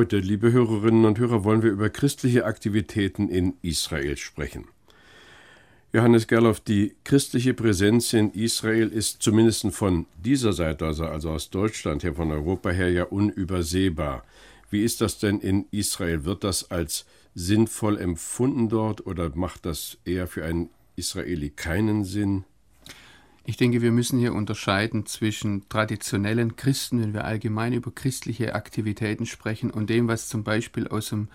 Heute, liebe Hörerinnen und Hörer, wollen wir über christliche Aktivitäten in Israel sprechen. Johannes Gerloff, die christliche Präsenz in Israel ist zumindest von dieser Seite, also, also aus Deutschland her, von Europa her, ja unübersehbar. Wie ist das denn in Israel? Wird das als sinnvoll empfunden dort oder macht das eher für einen Israeli keinen Sinn? Ich denke, wir müssen hier unterscheiden zwischen traditionellen Christen, wenn wir allgemein über christliche Aktivitäten sprechen, und dem, was zum Beispiel aus dem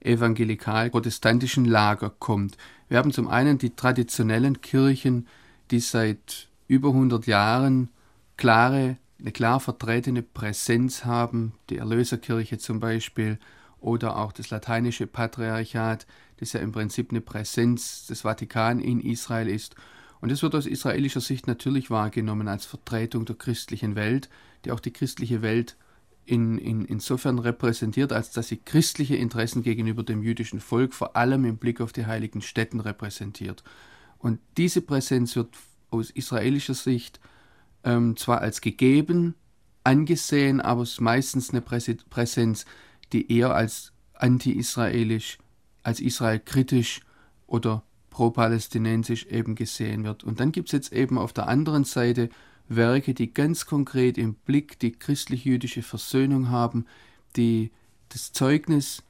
evangelikal-protestantischen Lager kommt. Wir haben zum einen die traditionellen Kirchen, die seit über 100 Jahren klare, eine klar vertretene Präsenz haben, die Erlöserkirche zum Beispiel oder auch das lateinische Patriarchat, das ja im Prinzip eine Präsenz des Vatikan in Israel ist und es wird aus israelischer Sicht natürlich wahrgenommen als Vertretung der christlichen Welt, die auch die christliche Welt in, in, insofern repräsentiert, als dass sie christliche Interessen gegenüber dem jüdischen Volk, vor allem im Blick auf die heiligen Städten, repräsentiert. Und diese Präsenz wird aus israelischer Sicht ähm, zwar als gegeben angesehen, aber es ist meistens eine Präsenz, die eher als anti-israelisch, als israelkritisch oder pro-palästinensisch eben gesehen wird. Und dann gibt es jetzt eben auf der anderen Seite Werke, die ganz konkret im Blick die christlich-jüdische Versöhnung haben, die das Zeugnis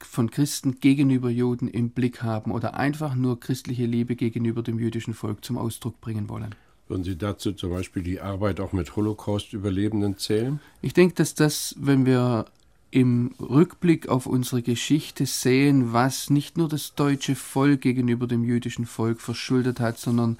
von Christen gegenüber Juden im Blick haben oder einfach nur christliche Liebe gegenüber dem jüdischen Volk zum Ausdruck bringen wollen. Würden Sie dazu zum Beispiel die Arbeit auch mit Holocaust-Überlebenden zählen? Ich denke, dass das, wenn wir im Rückblick auf unsere Geschichte sehen, was nicht nur das deutsche Volk gegenüber dem jüdischen Volk verschuldet hat, sondern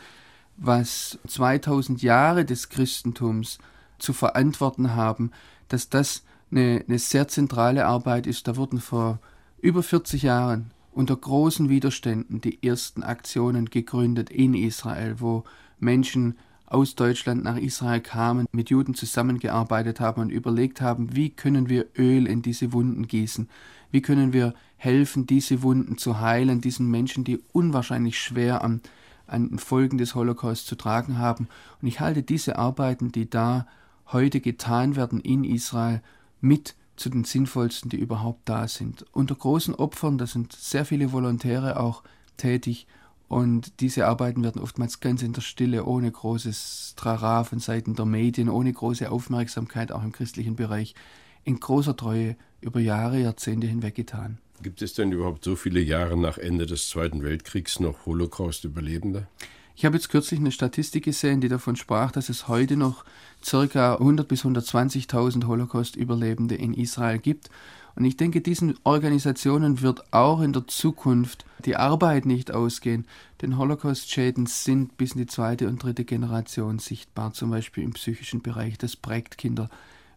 was 2000 Jahre des Christentums zu verantworten haben, dass das eine, eine sehr zentrale Arbeit ist. Da wurden vor über 40 Jahren unter großen Widerständen die ersten Aktionen gegründet in Israel, wo Menschen aus Deutschland nach Israel kamen, mit Juden zusammengearbeitet haben und überlegt haben, wie können wir Öl in diese Wunden gießen, wie können wir helfen, diese Wunden zu heilen, diesen Menschen, die unwahrscheinlich schwer an, an den Folgen des Holocaust zu tragen haben. Und ich halte diese Arbeiten, die da heute getan werden in Israel, mit zu den sinnvollsten, die überhaupt da sind. Unter großen Opfern, da sind sehr viele Volontäre auch tätig und diese Arbeiten werden oftmals ganz in der Stille, ohne großes Trara von Seiten der Medien, ohne große Aufmerksamkeit, auch im christlichen Bereich, in großer Treue über Jahre, Jahrzehnte hinweg getan. Gibt es denn überhaupt so viele Jahre nach Ende des Zweiten Weltkriegs noch Holocaust-Überlebende? Ich habe jetzt kürzlich eine Statistik gesehen, die davon sprach, dass es heute noch ca. 100 bis 120.000 Holocaust-Überlebende in Israel gibt. Und ich denke, diesen Organisationen wird auch in der Zukunft die Arbeit nicht ausgehen, denn Holocaust-Schäden sind bis in die zweite und dritte Generation sichtbar, zum Beispiel im psychischen Bereich. Das prägt Kinder,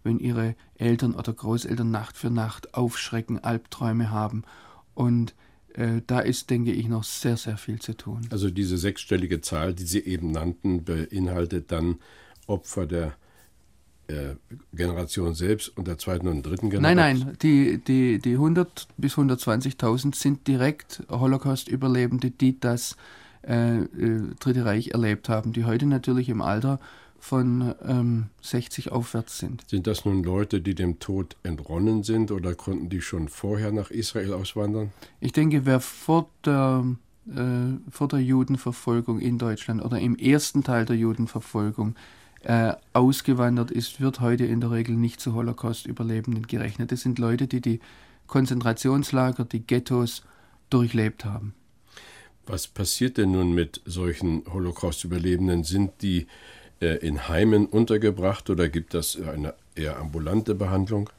wenn ihre Eltern oder Großeltern Nacht für Nacht aufschrecken, Albträume haben. Und da ist, denke ich, noch sehr, sehr viel zu tun. Also diese sechsstellige Zahl, die Sie eben nannten, beinhaltet dann Opfer der äh, Generation selbst und der zweiten und dritten Generation? Nein, nein, die, die, die 100 bis 120.000 sind direkt Holocaust-Überlebende, die das äh, äh, Dritte Reich erlebt haben, die heute natürlich im Alter von ähm, 60 aufwärts sind. Sind das nun Leute, die dem Tod entronnen sind oder konnten die schon vorher nach Israel auswandern? Ich denke, wer vor der, äh, vor der Judenverfolgung in Deutschland oder im ersten Teil der Judenverfolgung äh, ausgewandert ist, wird heute in der Regel nicht zu Holocaust-Überlebenden gerechnet. Das sind Leute, die die Konzentrationslager, die Ghettos durchlebt haben. Was passiert denn nun mit solchen Holocaust-Überlebenden? Sind die in Heimen untergebracht oder gibt es eine eher ambulante Behandlung?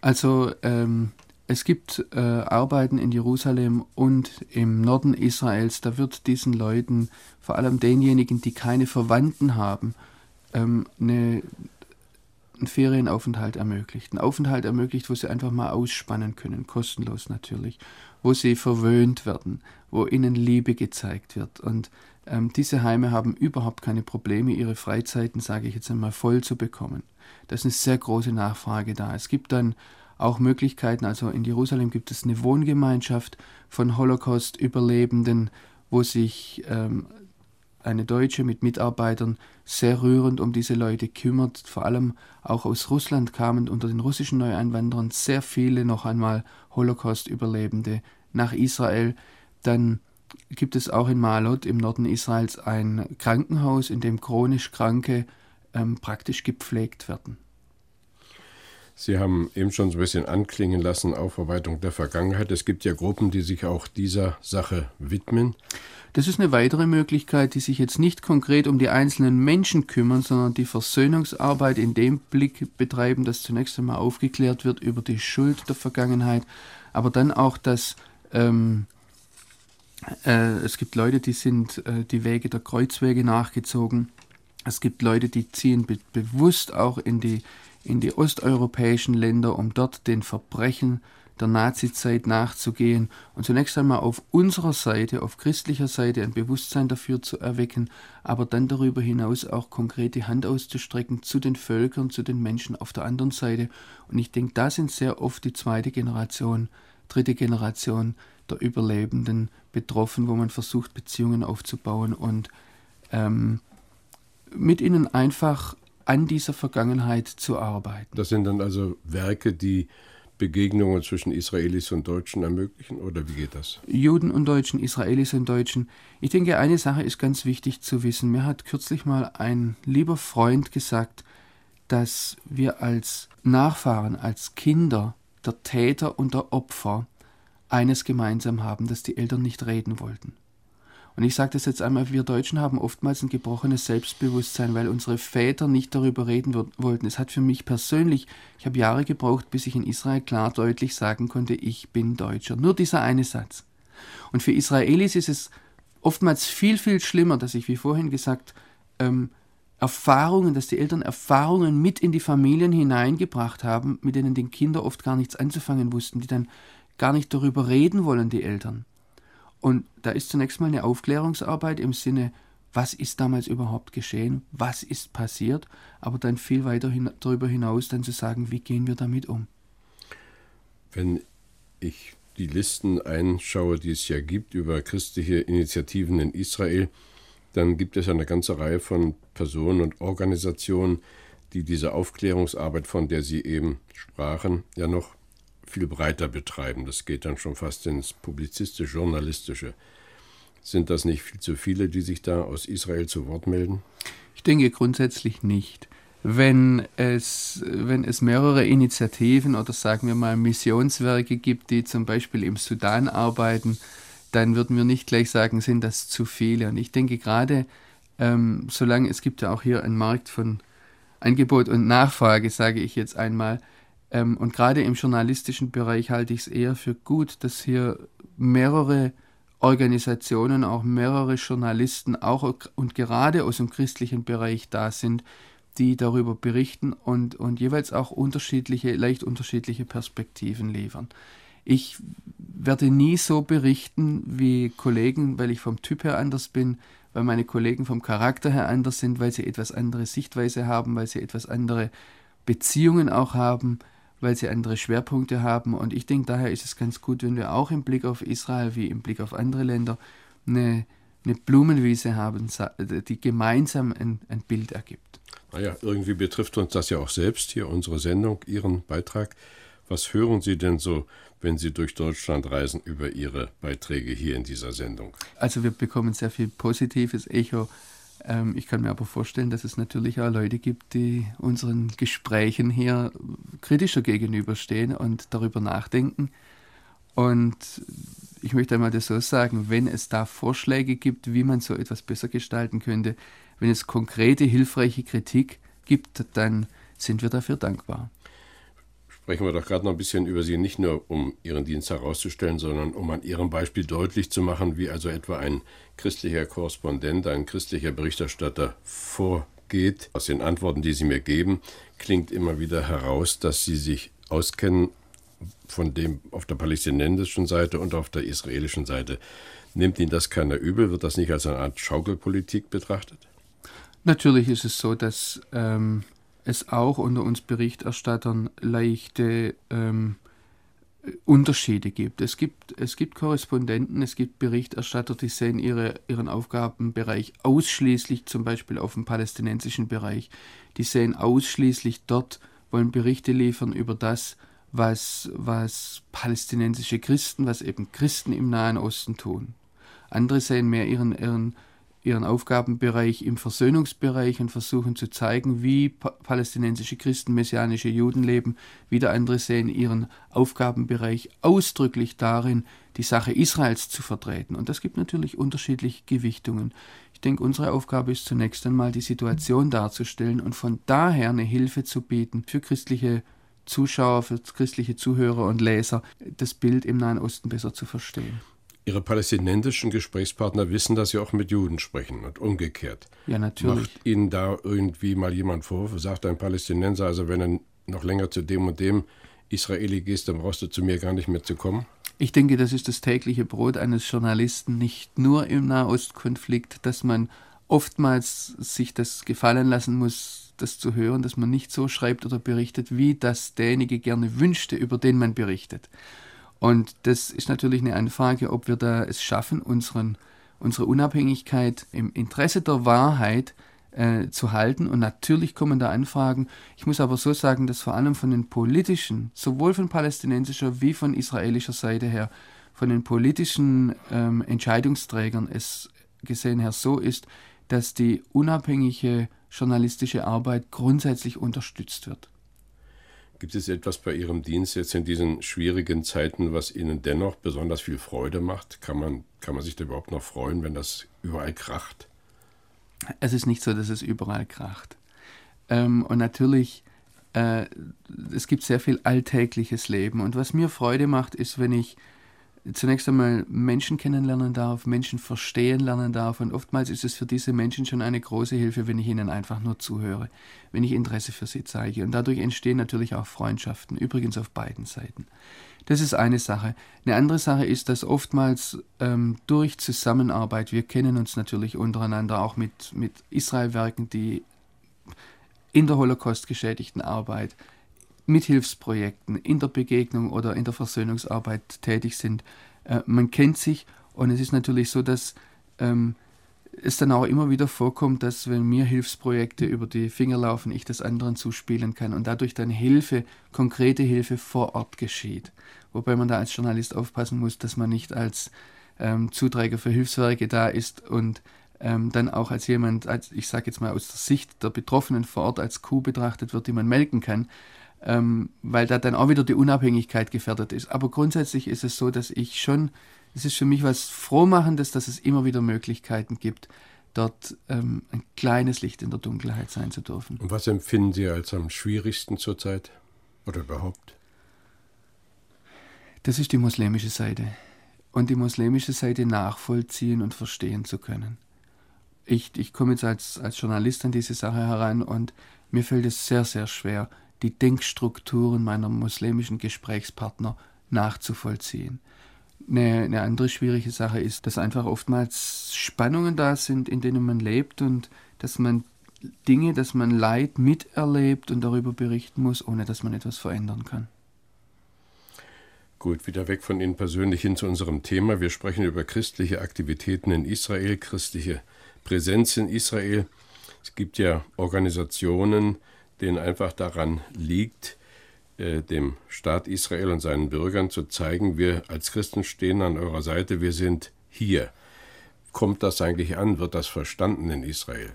Also ähm, es gibt äh, Arbeiten in Jerusalem und im Norden Israels, da wird diesen Leuten, vor allem denjenigen, die keine Verwandten haben, ähm, eine, einen Ferienaufenthalt ermöglicht. Einen Aufenthalt ermöglicht, wo sie einfach mal ausspannen können, kostenlos natürlich, wo sie verwöhnt werden, wo ihnen Liebe gezeigt wird. Und ähm, diese Heime haben überhaupt keine Probleme, ihre Freizeiten, sage ich jetzt einmal, voll zu bekommen. Da ist eine sehr große Nachfrage da. Es gibt dann auch Möglichkeiten, also in Jerusalem gibt es eine Wohngemeinschaft von Holocaust-Überlebenden, wo sich ähm, eine Deutsche mit Mitarbeitern sehr rührend um diese Leute kümmert. Vor allem auch aus Russland kamen unter den russischen Neueinwanderern sehr viele noch einmal Holocaust-Überlebende nach Israel. Dann gibt es auch in Malot im Norden Israels ein Krankenhaus, in dem chronisch Kranke ähm, praktisch gepflegt werden. Sie haben eben schon so ein bisschen anklingen lassen, Aufarbeitung der Vergangenheit. Es gibt ja Gruppen, die sich auch dieser Sache widmen. Das ist eine weitere Möglichkeit, die sich jetzt nicht konkret um die einzelnen Menschen kümmern, sondern die Versöhnungsarbeit in dem Blick betreiben, dass zunächst einmal aufgeklärt wird über die Schuld der Vergangenheit, aber dann auch, dass ähm, äh, es gibt Leute, die sind äh, die Wege der Kreuzwege nachgezogen. Es gibt Leute, die ziehen be bewusst auch in die in die osteuropäischen Länder, um dort den Verbrechen der Nazizeit nachzugehen und zunächst einmal auf unserer Seite, auf christlicher Seite ein Bewusstsein dafür zu erwecken, aber dann darüber hinaus auch konkret die Hand auszustrecken zu den Völkern, zu den Menschen auf der anderen Seite. Und ich denke, da sind sehr oft die zweite Generation, dritte Generation der Überlebenden betroffen, wo man versucht, Beziehungen aufzubauen und ähm, mit ihnen einfach an dieser Vergangenheit zu arbeiten. Das sind dann also Werke, die Begegnungen zwischen Israelis und Deutschen ermöglichen oder wie geht das? Juden und Deutschen, Israelis und Deutschen. Ich denke, eine Sache ist ganz wichtig zu wissen. Mir hat kürzlich mal ein lieber Freund gesagt, dass wir als Nachfahren, als Kinder der Täter und der Opfer eines gemeinsam haben, dass die Eltern nicht reden wollten. Und ich sage das jetzt einmal, wir Deutschen haben oftmals ein gebrochenes Selbstbewusstsein, weil unsere Väter nicht darüber reden wollten. Es hat für mich persönlich, ich habe Jahre gebraucht, bis ich in Israel klar deutlich sagen konnte, ich bin Deutscher. Nur dieser eine Satz. Und für Israelis ist es oftmals viel, viel schlimmer, dass ich, wie vorhin gesagt, ähm, Erfahrungen, dass die Eltern Erfahrungen mit in die Familien hineingebracht haben, mit denen die Kinder oft gar nichts anzufangen wussten, die dann gar nicht darüber reden wollen, die Eltern. Und da ist zunächst mal eine Aufklärungsarbeit im Sinne, was ist damals überhaupt geschehen, was ist passiert, aber dann viel weiter hin, darüber hinaus dann zu sagen, wie gehen wir damit um. Wenn ich die Listen einschaue, die es ja gibt über christliche Initiativen in Israel, dann gibt es eine ganze Reihe von Personen und Organisationen, die diese Aufklärungsarbeit, von der Sie eben sprachen, ja noch viel breiter betreiben. Das geht dann schon fast ins publizistisch-journalistische. Sind das nicht viel zu viele, die sich da aus Israel zu Wort melden? Ich denke grundsätzlich nicht. Wenn es, wenn es mehrere Initiativen oder sagen wir mal Missionswerke gibt, die zum Beispiel im Sudan arbeiten, dann würden wir nicht gleich sagen, sind das zu viele. Und ich denke gerade, ähm, solange es gibt ja auch hier einen Markt von Angebot und Nachfrage, sage ich jetzt einmal, ähm, und gerade im journalistischen Bereich halte ich es eher für gut, dass hier mehrere Organisationen, auch mehrere Journalisten, auch und gerade aus dem christlichen Bereich da sind, die darüber berichten und, und jeweils auch unterschiedliche, leicht unterschiedliche Perspektiven liefern. Ich werde nie so berichten wie Kollegen, weil ich vom Typ her anders bin, weil meine Kollegen vom Charakter her anders sind, weil sie etwas andere Sichtweise haben, weil sie etwas andere Beziehungen auch haben weil sie andere Schwerpunkte haben. Und ich denke, daher ist es ganz gut, wenn wir auch im Blick auf Israel wie im Blick auf andere Länder eine, eine Blumenwiese haben, die gemeinsam ein, ein Bild ergibt. Naja, irgendwie betrifft uns das ja auch selbst hier, unsere Sendung, Ihren Beitrag. Was hören Sie denn so, wenn Sie durch Deutschland reisen, über Ihre Beiträge hier in dieser Sendung? Also wir bekommen sehr viel positives Echo ähm, ich kann mir aber vorstellen, dass es natürlich auch Leute gibt, die unseren Gesprächen hier kritischer gegenüberstehen und darüber nachdenken. Und ich möchte einmal das so sagen, wenn es da Vorschläge gibt, wie man so etwas besser gestalten könnte, wenn es konkrete, hilfreiche Kritik gibt, dann sind wir dafür dankbar sprechen wir doch gerade noch ein bisschen über Sie, nicht nur um Ihren Dienst herauszustellen, sondern um an Ihrem Beispiel deutlich zu machen, wie also etwa ein christlicher Korrespondent, ein christlicher Berichterstatter vor geht. Aus den Antworten, die Sie mir geben, klingt immer wieder heraus, dass Sie sich auskennen von dem auf der palästinensischen Seite und auf der israelischen Seite. Nimmt Ihnen das keiner übel? Wird das nicht als eine Art Schaukelpolitik betrachtet? Natürlich ist es so, dass ähm, es auch unter uns Berichterstattern leichte ähm, Unterschiede gibt. Es, gibt. es gibt Korrespondenten, es gibt Berichterstatter, die sehen ihre, ihren Aufgabenbereich ausschließlich zum Beispiel auf dem palästinensischen Bereich. Die sehen ausschließlich dort, wollen Berichte liefern über das, was, was palästinensische Christen, was eben Christen im Nahen Osten tun. Andere sehen mehr ihren, ihren ihren Aufgabenbereich im Versöhnungsbereich und versuchen zu zeigen, wie pa palästinensische Christen, messianische Juden leben. Wieder andere sehen ihren Aufgabenbereich ausdrücklich darin, die Sache Israels zu vertreten. Und das gibt natürlich unterschiedliche Gewichtungen. Ich denke, unsere Aufgabe ist zunächst einmal, die Situation darzustellen und von daher eine Hilfe zu bieten für christliche Zuschauer, für christliche Zuhörer und Leser, das Bild im Nahen Osten besser zu verstehen. Ihre palästinensischen Gesprächspartner wissen, dass Sie auch mit Juden sprechen und umgekehrt. Ja, natürlich. Macht Ihnen da irgendwie mal jemand Vorwürfe? Sagt ein Palästinenser, also wenn er noch länger zu dem und dem Israeli gehst, dann brauchst du zu mir gar nicht mehr zu kommen? Ich denke, das ist das tägliche Brot eines Journalisten, nicht nur im Nahostkonflikt, dass man oftmals sich das gefallen lassen muss, das zu hören, dass man nicht so schreibt oder berichtet, wie das derjenige gerne wünschte, über den man berichtet. Und das ist natürlich eine Anfrage, ob wir da es schaffen, unseren, unsere Unabhängigkeit im Interesse der Wahrheit äh, zu halten. Und natürlich kommen da Anfragen. Ich muss aber so sagen, dass vor allem von den politischen, sowohl von palästinensischer wie von israelischer Seite her, von den politischen ähm, Entscheidungsträgern es gesehen her so ist, dass die unabhängige journalistische Arbeit grundsätzlich unterstützt wird. Gibt es etwas bei Ihrem Dienst jetzt in diesen schwierigen Zeiten, was Ihnen dennoch besonders viel Freude macht? Kann man, kann man sich da überhaupt noch freuen, wenn das überall kracht? Es ist nicht so, dass es überall kracht. Ähm, und natürlich, äh, es gibt sehr viel alltägliches Leben. Und was mir Freude macht, ist, wenn ich zunächst einmal Menschen kennenlernen darf, Menschen verstehen lernen darf. Und oftmals ist es für diese Menschen schon eine große Hilfe, wenn ich ihnen einfach nur zuhöre, wenn ich Interesse für sie zeige. Und dadurch entstehen natürlich auch Freundschaften, übrigens auf beiden Seiten. Das ist eine Sache. Eine andere Sache ist, dass oftmals ähm, durch Zusammenarbeit, wir kennen uns natürlich untereinander auch mit, mit Israelwerken, die in der Holocaust geschädigten Arbeit Mithilfsprojekten in der Begegnung oder in der Versöhnungsarbeit tätig sind. Äh, man kennt sich und es ist natürlich so, dass ähm, es dann auch immer wieder vorkommt, dass wenn mir Hilfsprojekte über die Finger laufen, ich das anderen zuspielen kann und dadurch dann Hilfe, konkrete Hilfe vor Ort geschieht. Wobei man da als Journalist aufpassen muss, dass man nicht als ähm, Zuträger für Hilfswerke da ist und ähm, dann auch als jemand, als ich sage jetzt mal aus der Sicht der Betroffenen vor Ort als Kuh betrachtet wird, die man melken kann, ähm, weil da dann auch wieder die Unabhängigkeit gefährdet ist. Aber grundsätzlich ist es so, dass ich schon, es ist für mich was Frohmachendes, dass es immer wieder Möglichkeiten gibt, dort ähm, ein kleines Licht in der Dunkelheit sein zu dürfen. Und was empfinden Sie als am schwierigsten zurzeit oder überhaupt? Das ist die muslimische Seite. Und die muslimische Seite nachvollziehen und verstehen zu können. Ich, ich komme jetzt als, als Journalist an diese Sache heran und mir fällt es sehr, sehr schwer, die Denkstrukturen meiner muslimischen Gesprächspartner nachzuvollziehen. Eine, eine, andere schwierige Sache ist, dass einfach oftmals Spannungen da sind, in denen man lebt und dass man Dinge, dass man Leid miterlebt und darüber berichten muss, ohne dass man etwas verändern kann. Gut, wieder weg von Ihnen persönlich hin zu unserem Thema. Wir sprechen über christliche Aktivitäten in Israel, christliche Präsenz in Israel. Es gibt ja Organisationen, denen einfach daran liegt, äh, dem Staat Israel und seinen Bürgern zu zeigen, wir als Christen stehen an eurer Seite, wir sind hier. Kommt das eigentlich an? Wird das verstanden in Israel?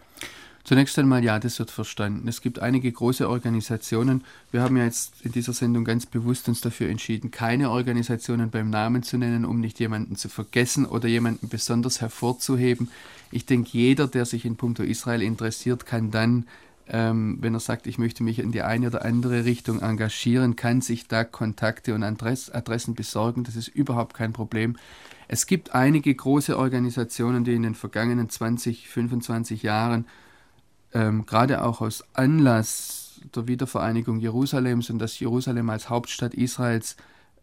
Zunächst einmal ja, das wird verstanden. Es gibt einige große Organisationen. Wir haben ja jetzt in dieser Sendung ganz bewusst uns dafür entschieden, keine Organisationen beim Namen zu nennen, um nicht jemanden zu vergessen oder jemanden besonders hervorzuheben. Ich denke, jeder, der sich in puncto Israel interessiert, kann dann ähm, wenn er sagt, ich möchte mich in die eine oder andere Richtung engagieren, kann sich da Kontakte und Adress Adressen besorgen. Das ist überhaupt kein Problem. Es gibt einige große Organisationen, die in den vergangenen 20, 25 Jahren ähm, gerade auch aus Anlass der Wiedervereinigung Jerusalems und dass Jerusalem als Hauptstadt Israels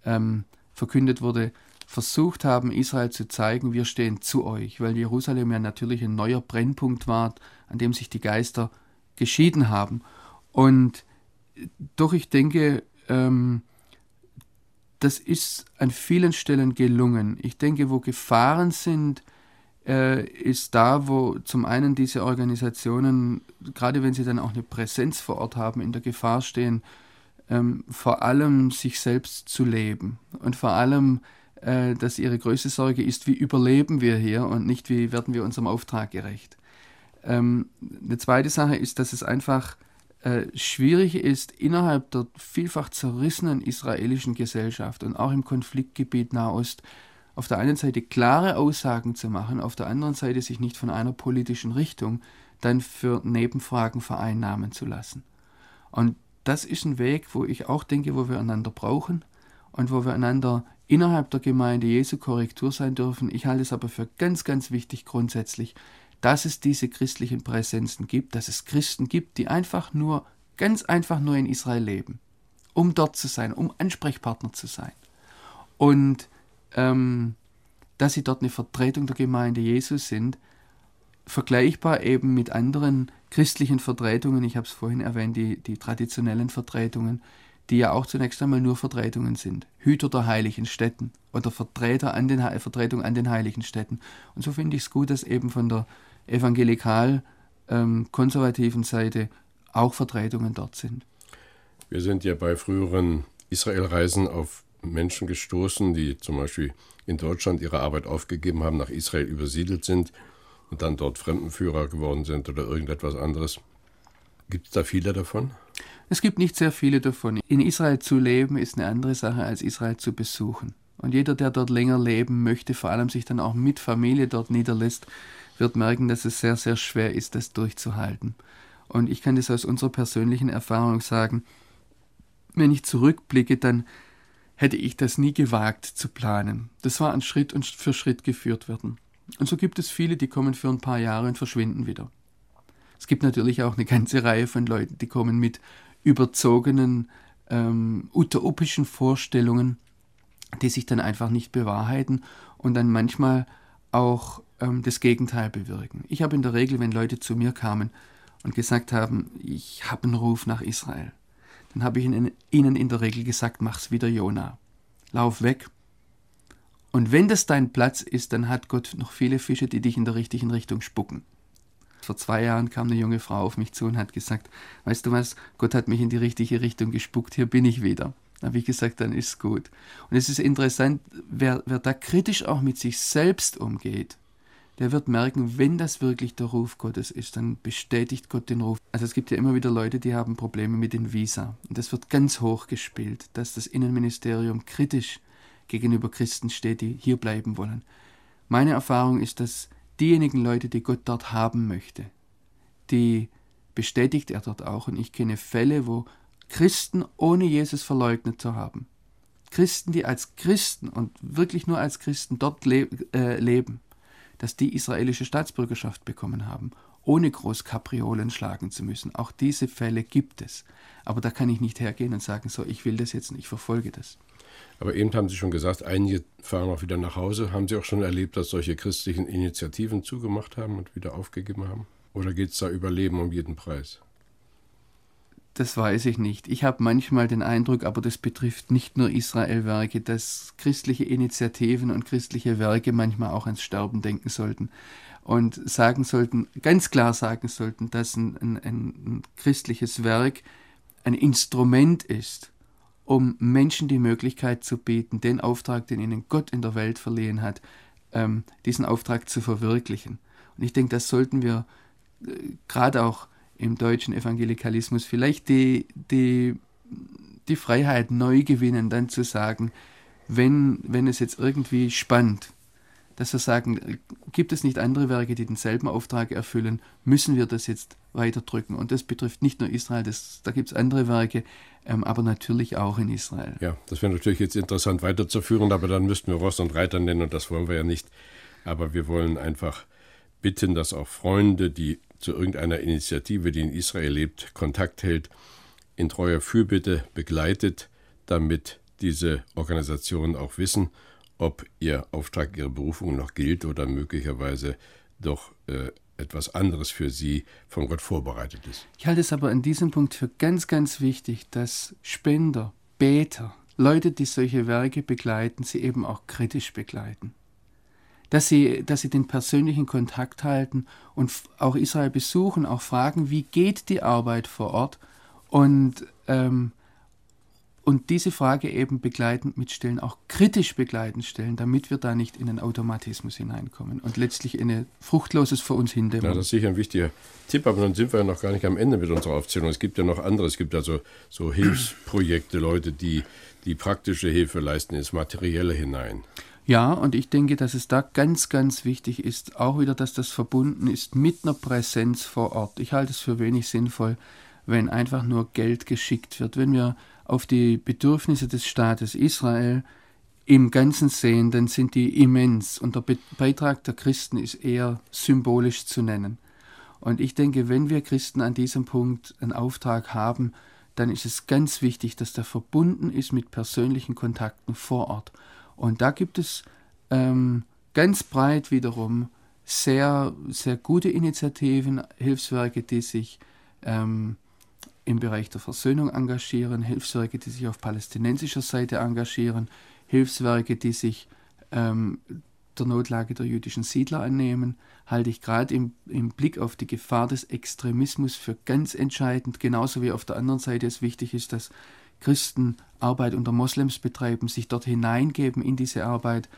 ähm, verkündet wurde, versucht haben, Israel zu zeigen, wir stehen zu euch, weil Jerusalem ja natürlich ein neuer Brennpunkt war, an dem sich die Geister geschieden haben. Und doch ich denke, ähm, das ist an vielen Stellen gelungen. Ich denke, wo Gefahren sind, äh, ist da, wo zum einen diese Organisationen, gerade wenn sie dann auch eine Präsenz vor Ort haben, in der Gefahr stehen, ähm, vor allem sich selbst zu leben und vor allem, äh, dass ihre größte Sorge ist, wie überleben wir hier und nicht, wie werden wir unserem Auftrag gerecht. Ähm, eine zweite Sache ist, dass es einfach äh, schwierig ist, innerhalb der vielfach zerrissenen israelischen Gesellschaft und auch im Konfliktgebiet Nahost auf der einen Seite klare Aussagen zu machen, auf der anderen Seite sich nicht von einer politischen Richtung dann für Nebenfragen vereinnahmen zu lassen. Und das ist ein Weg, wo ich auch denke, wo wir einander brauchen und wo wir einander innerhalb der Gemeinde Jesu Korrektur sein dürfen. Ich halte es aber für ganz, ganz wichtig grundsätzlich, dass es diese christlichen Präsenzen gibt, dass es Christen gibt, die einfach nur, ganz einfach nur in Israel leben, um dort zu sein, um Ansprechpartner zu sein. Und ähm, dass sie dort eine Vertretung der Gemeinde Jesus sind, vergleichbar eben mit anderen christlichen Vertretungen, ich habe es vorhin erwähnt, die, die traditionellen Vertretungen, die ja auch zunächst einmal nur Vertretungen sind. Hüter der heiligen Städten oder Vertreter an den, Vertretung an den heiligen Städten. Und so finde ich es gut, dass eben von der evangelikal-konservativen ähm, Seite auch Vertretungen dort sind. Wir sind ja bei früheren Israelreisen auf Menschen gestoßen, die zum Beispiel in Deutschland ihre Arbeit aufgegeben haben, nach Israel übersiedelt sind und dann dort Fremdenführer geworden sind oder irgendetwas anderes. Gibt es da viele davon? Es gibt nicht sehr viele davon. In Israel zu leben ist eine andere Sache, als Israel zu besuchen. Und jeder, der dort länger leben möchte, vor allem sich dann auch mit Familie dort niederlässt, wird merken, dass es sehr, sehr schwer ist, das durchzuhalten. Und ich kann das aus unserer persönlichen Erfahrung sagen. Wenn ich zurückblicke, dann hätte ich das nie gewagt zu planen. Das war an Schritt und für Schritt geführt werden. Und so gibt es viele, die kommen für ein paar Jahre und verschwinden wieder. Es gibt natürlich auch eine ganze Reihe von Leuten, die kommen mit überzogenen ähm, utopischen Vorstellungen, die sich dann einfach nicht bewahrheiten und dann manchmal auch ähm, das Gegenteil bewirken. Ich habe in der Regel, wenn Leute zu mir kamen und gesagt haben, ich habe einen Ruf nach Israel, dann habe ich ihnen in der Regel gesagt, mach's wieder Jona. Lauf weg. Und wenn das dein Platz ist, dann hat Gott noch viele Fische, die dich in der richtigen Richtung spucken. Vor zwei Jahren kam eine junge Frau auf mich zu und hat gesagt, weißt du was, Gott hat mich in die richtige Richtung gespuckt, hier bin ich wieder. Da habe ich gesagt, dann ist gut. Und es ist interessant, wer, wer da kritisch auch mit sich selbst umgeht, der wird merken, wenn das wirklich der Ruf Gottes ist, dann bestätigt Gott den Ruf. Also es gibt ja immer wieder Leute, die haben Probleme mit den Visa. Und das wird ganz hoch gespielt, dass das Innenministerium kritisch gegenüber Christen steht, die hier bleiben wollen. Meine Erfahrung ist, dass diejenigen Leute, die Gott dort haben möchte, die bestätigt er dort auch. Und ich kenne Fälle, wo Christen ohne Jesus verleugnet zu haben, Christen, die als Christen und wirklich nur als Christen dort le äh, leben, dass die israelische Staatsbürgerschaft bekommen haben, ohne groß Kapriolen schlagen zu müssen. Auch diese Fälle gibt es. Aber da kann ich nicht hergehen und sagen, so, ich will das jetzt und ich verfolge das. Aber eben haben Sie schon gesagt, einige fahren auch wieder nach Hause. Haben Sie auch schon erlebt, dass solche christlichen Initiativen zugemacht haben und wieder aufgegeben haben? Oder geht es da über Leben um jeden Preis? Das weiß ich nicht. Ich habe manchmal den Eindruck, aber das betrifft nicht nur Israel-Werke, dass christliche Initiativen und christliche Werke manchmal auch ans Sterben denken sollten und sagen sollten, ganz klar sagen sollten, dass ein, ein, ein christliches Werk ein Instrument ist, um Menschen die Möglichkeit zu bieten, den Auftrag, den ihnen Gott in der Welt verliehen hat, ähm, diesen Auftrag zu verwirklichen. Und ich denke, das sollten wir äh, gerade auch im deutschen Evangelikalismus vielleicht die, die, die Freiheit neu gewinnen, dann zu sagen, wenn, wenn es jetzt irgendwie spannt, dass wir sagen, gibt es nicht andere Werke, die denselben Auftrag erfüllen, müssen wir das jetzt weiterdrücken. Und das betrifft nicht nur Israel, das, da gibt es andere Werke, ähm, aber natürlich auch in Israel. Ja, das wäre natürlich jetzt interessant weiterzuführen, aber dann müssten wir Ross und Reiter nennen und das wollen wir ja nicht. Aber wir wollen einfach bitten, dass auch Freunde, die zu irgendeiner Initiative, die in Israel lebt, Kontakt hält, in treuer Fürbitte begleitet, damit diese Organisationen auch wissen, ob ihr Auftrag, ihre Berufung noch gilt oder möglicherweise doch äh, etwas anderes für sie von Gott vorbereitet ist. Ich halte es aber an diesem Punkt für ganz, ganz wichtig, dass Spender, Beter, Leute, die solche Werke begleiten, sie eben auch kritisch begleiten. Dass sie, dass sie den persönlichen Kontakt halten und auch Israel besuchen, auch fragen, wie geht die Arbeit vor Ort und ähm, und diese Frage eben begleitend mitstellen, auch kritisch begleitend stellen, damit wir da nicht in einen Automatismus hineinkommen und letztlich in ein fruchtloses für uns hindämmern. Ja, das ist sicher ein wichtiger Tipp, aber dann sind wir ja noch gar nicht am Ende mit unserer Aufzählung. Es gibt ja noch andere, es gibt also so Hilfsprojekte, Leute, die die praktische Hilfe leisten ins Materielle hinein. Ja, und ich denke, dass es da ganz, ganz wichtig ist, auch wieder, dass das verbunden ist mit einer Präsenz vor Ort. Ich halte es für wenig sinnvoll, wenn einfach nur Geld geschickt wird, wenn wir auf die Bedürfnisse des Staates Israel im Ganzen sehen, dann sind die immens und der Be Beitrag der Christen ist eher symbolisch zu nennen. Und ich denke, wenn wir Christen an diesem Punkt einen Auftrag haben, dann ist es ganz wichtig, dass der verbunden ist mit persönlichen Kontakten vor Ort. Und da gibt es ähm, ganz breit wiederum sehr, sehr gute Initiativen, Hilfswerke, die sich ähm, im Bereich der Versöhnung engagieren, Hilfswerke, die sich auf palästinensischer Seite engagieren, Hilfswerke, die sich ähm, der Notlage der jüdischen Siedler annehmen, halte ich gerade im, im, Blick auf die Gefahr des Extremismus für ganz entscheidend, genauso wie auf der anderen Seite es wichtig ist, dass Christen Arbeit unter Moslems betreiben, sich dort hineingeben in diese Arbeit.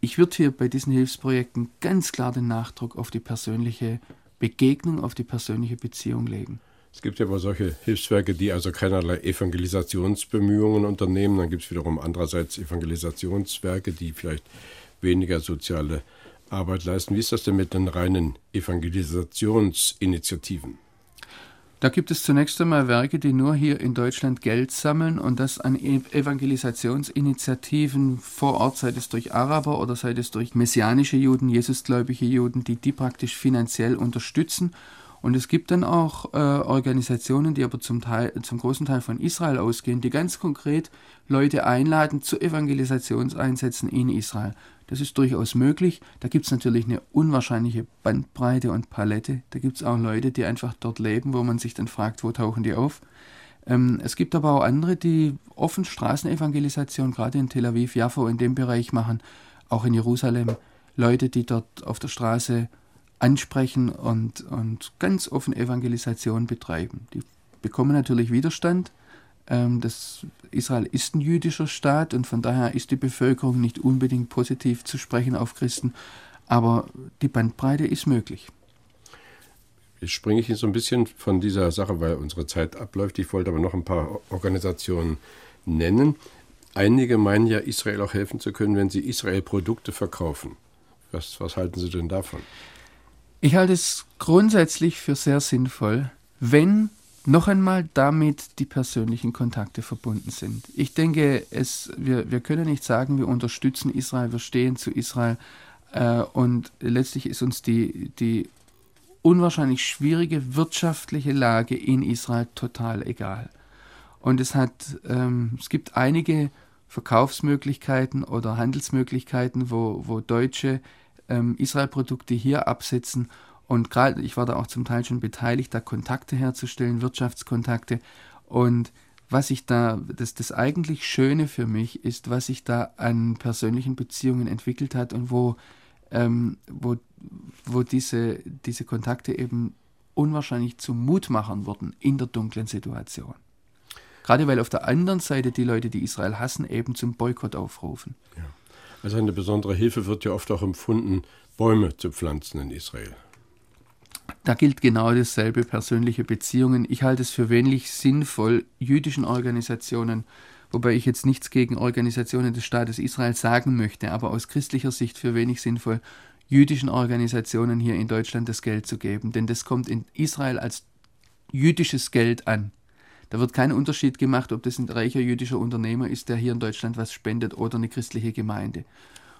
Ich würde hier bei diesen Hilfsprojekten ganz klar den Nachdruck auf die persönliche Begegnung, auf die persönliche Beziehung legen. Es gibt ja aber solche Hilfswerke, die also keinerlei Evangelisationsbemühungen unternehmen. Dann gibt es wiederum andererseits Evangelisationswerke, die vielleicht weniger soziale Arbeit leisten. Wie ist das denn mit den reinen Evangelisationsinitiativen? Da gibt es zunächst einmal Werke, die nur hier in Deutschland Geld sammeln und das an e- Evangelisationsinitiativen vor Ort, sei es durch Araber oder sei es durch messianische Juden, Jesusgläubige Juden, die die praktisch finanziell unterstützen und es gibt dann auch äh, Organisationen, die aber zum, Teil, zum großen Teil von Israel ausgehen, die ganz konkret Leute einladen zu Evangelisationseinsätzen in Israel. Das ist durchaus möglich. Da gibt es natürlich eine unwahrscheinliche Bandbreite und Palette. Da gibt es auch Leute, die einfach dort leben, wo man sich dann fragt, wo tauchen die auf. Ähm, es gibt aber auch andere, die offen Straßenevangelisation, gerade in Tel Aviv, Jaffo in dem Bereich machen, auch in Jerusalem. Leute, die dort auf der Straße ansprechen und, und ganz offen Evangelisation betreiben. Die bekommen natürlich Widerstand. Ähm, das Israel ist ein jüdischer Staat und von daher ist die Bevölkerung nicht unbedingt positiv zu sprechen auf Christen, aber die Bandbreite ist möglich. Jetzt springe ich so ein bisschen von dieser Sache, weil unsere Zeit abläuft. Ich wollte aber noch ein paar Organisationen nennen. Einige meinen ja, Israel auch helfen zu können, wenn sie Israel Produkte verkaufen. Was, was halten Sie denn davon? Ich halte es grundsätzlich für sehr sinnvoll, wenn noch einmal damit die persönlichen Kontakte verbunden sind. Ich denke, es, wir, wir können nicht sagen, wir unterstützen Israel, wir stehen zu Israel äh, und letztlich ist uns die, die unwahrscheinlich schwierige wirtschaftliche Lage in Israel total egal. Und es hat, ähm, es gibt einige Verkaufsmöglichkeiten oder Handelsmöglichkeiten, wo, wo Deutsche ähm, Israel-Produkte hier absetzen. Und gerade, ich war da auch zum Teil schon beteiligt, da Kontakte herzustellen, Wirtschaftskontakte. Und was ich da, das, das eigentlich Schöne für mich ist, was sich da an persönlichen Beziehungen entwickelt hat und wo, ähm, wo, wo diese, diese Kontakte eben unwahrscheinlich zu Mutmachern wurden in der dunklen Situation. Gerade weil auf der anderen Seite die Leute, die Israel hassen, eben zum Boykott aufrufen. Ja. Als eine besondere Hilfe wird ja oft auch empfunden, Bäume zu pflanzen in Israel. Da gilt genau dasselbe, persönliche Beziehungen. Ich halte es für wenig sinnvoll, jüdischen Organisationen, wobei ich jetzt nichts gegen Organisationen des Staates Israel sagen möchte, aber aus christlicher Sicht für wenig sinnvoll, jüdischen Organisationen hier in Deutschland das Geld zu geben. Denn das kommt in Israel als jüdisches Geld an. Da wird kein Unterschied gemacht, ob das ein reicher jüdischer Unternehmer ist, der hier in Deutschland was spendet oder eine christliche Gemeinde.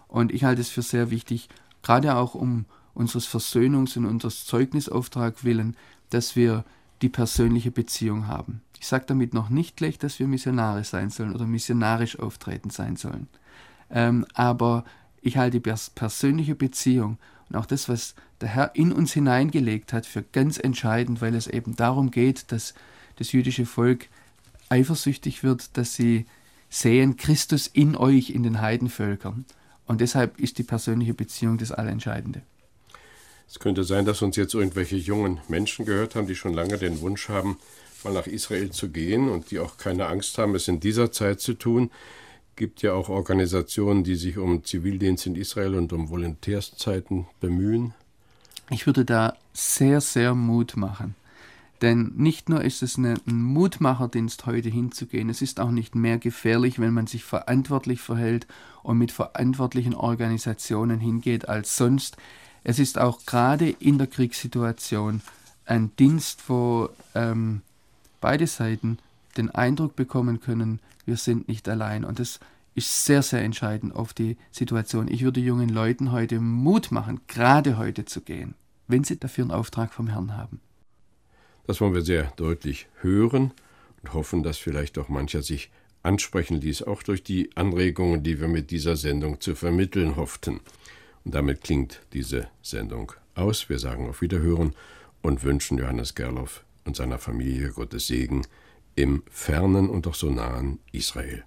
Und ich halte es für sehr wichtig, gerade auch um, unseres Versöhnungs- und unseres Zeugnisauftrag willen, dass wir die persönliche Beziehung haben. Ich sage damit noch nicht gleich, dass wir Missionare sein sollen oder missionarisch auftreten sein sollen. Ähm, aber ich halte die persönliche Beziehung und auch das, was der Herr in uns hineingelegt hat, für ganz entscheidend, weil es eben darum geht, dass das jüdische Volk eifersüchtig wird, dass sie sehen Christus in euch, in den Heidenvölkern. Und deshalb ist die persönliche Beziehung das Allerentscheidende. Es könnte sein, dass uns jetzt irgendwelche jungen Menschen gehört haben, die schon lange den Wunsch haben, mal nach Israel zu gehen und die auch keine Angst haben, es in dieser Zeit zu tun. Es gibt ja auch Organisationen, die sich um Zivildienst in Israel und um Volontärszeiten bemühen. Ich würde da sehr, sehr Mut machen. Denn nicht nur ist es ein Mutmacherdienst, heute hinzugehen, es ist auch nicht mehr gefährlich, wenn man sich verantwortlich verhält und mit verantwortlichen Organisationen hingeht als sonst. Es ist auch gerade in der Kriegssituation ein Dienst, wo ähm, beide Seiten den Eindruck bekommen können, wir sind nicht allein. Und das ist sehr, sehr entscheidend auf die Situation. Ich würde jungen Leuten heute Mut machen, gerade heute zu gehen, wenn sie dafür einen Auftrag vom Herrn haben. Das wollen wir sehr deutlich hören und hoffen, dass vielleicht auch mancher sich ansprechen ließ, auch durch die Anregungen, die wir mit dieser Sendung zu vermitteln hofften. Und damit klingt diese Sendung aus. Wir sagen auf Wiederhören und wünschen Johannes Gerloff und seiner Familie Gottes Segen im fernen und doch so nahen Israel.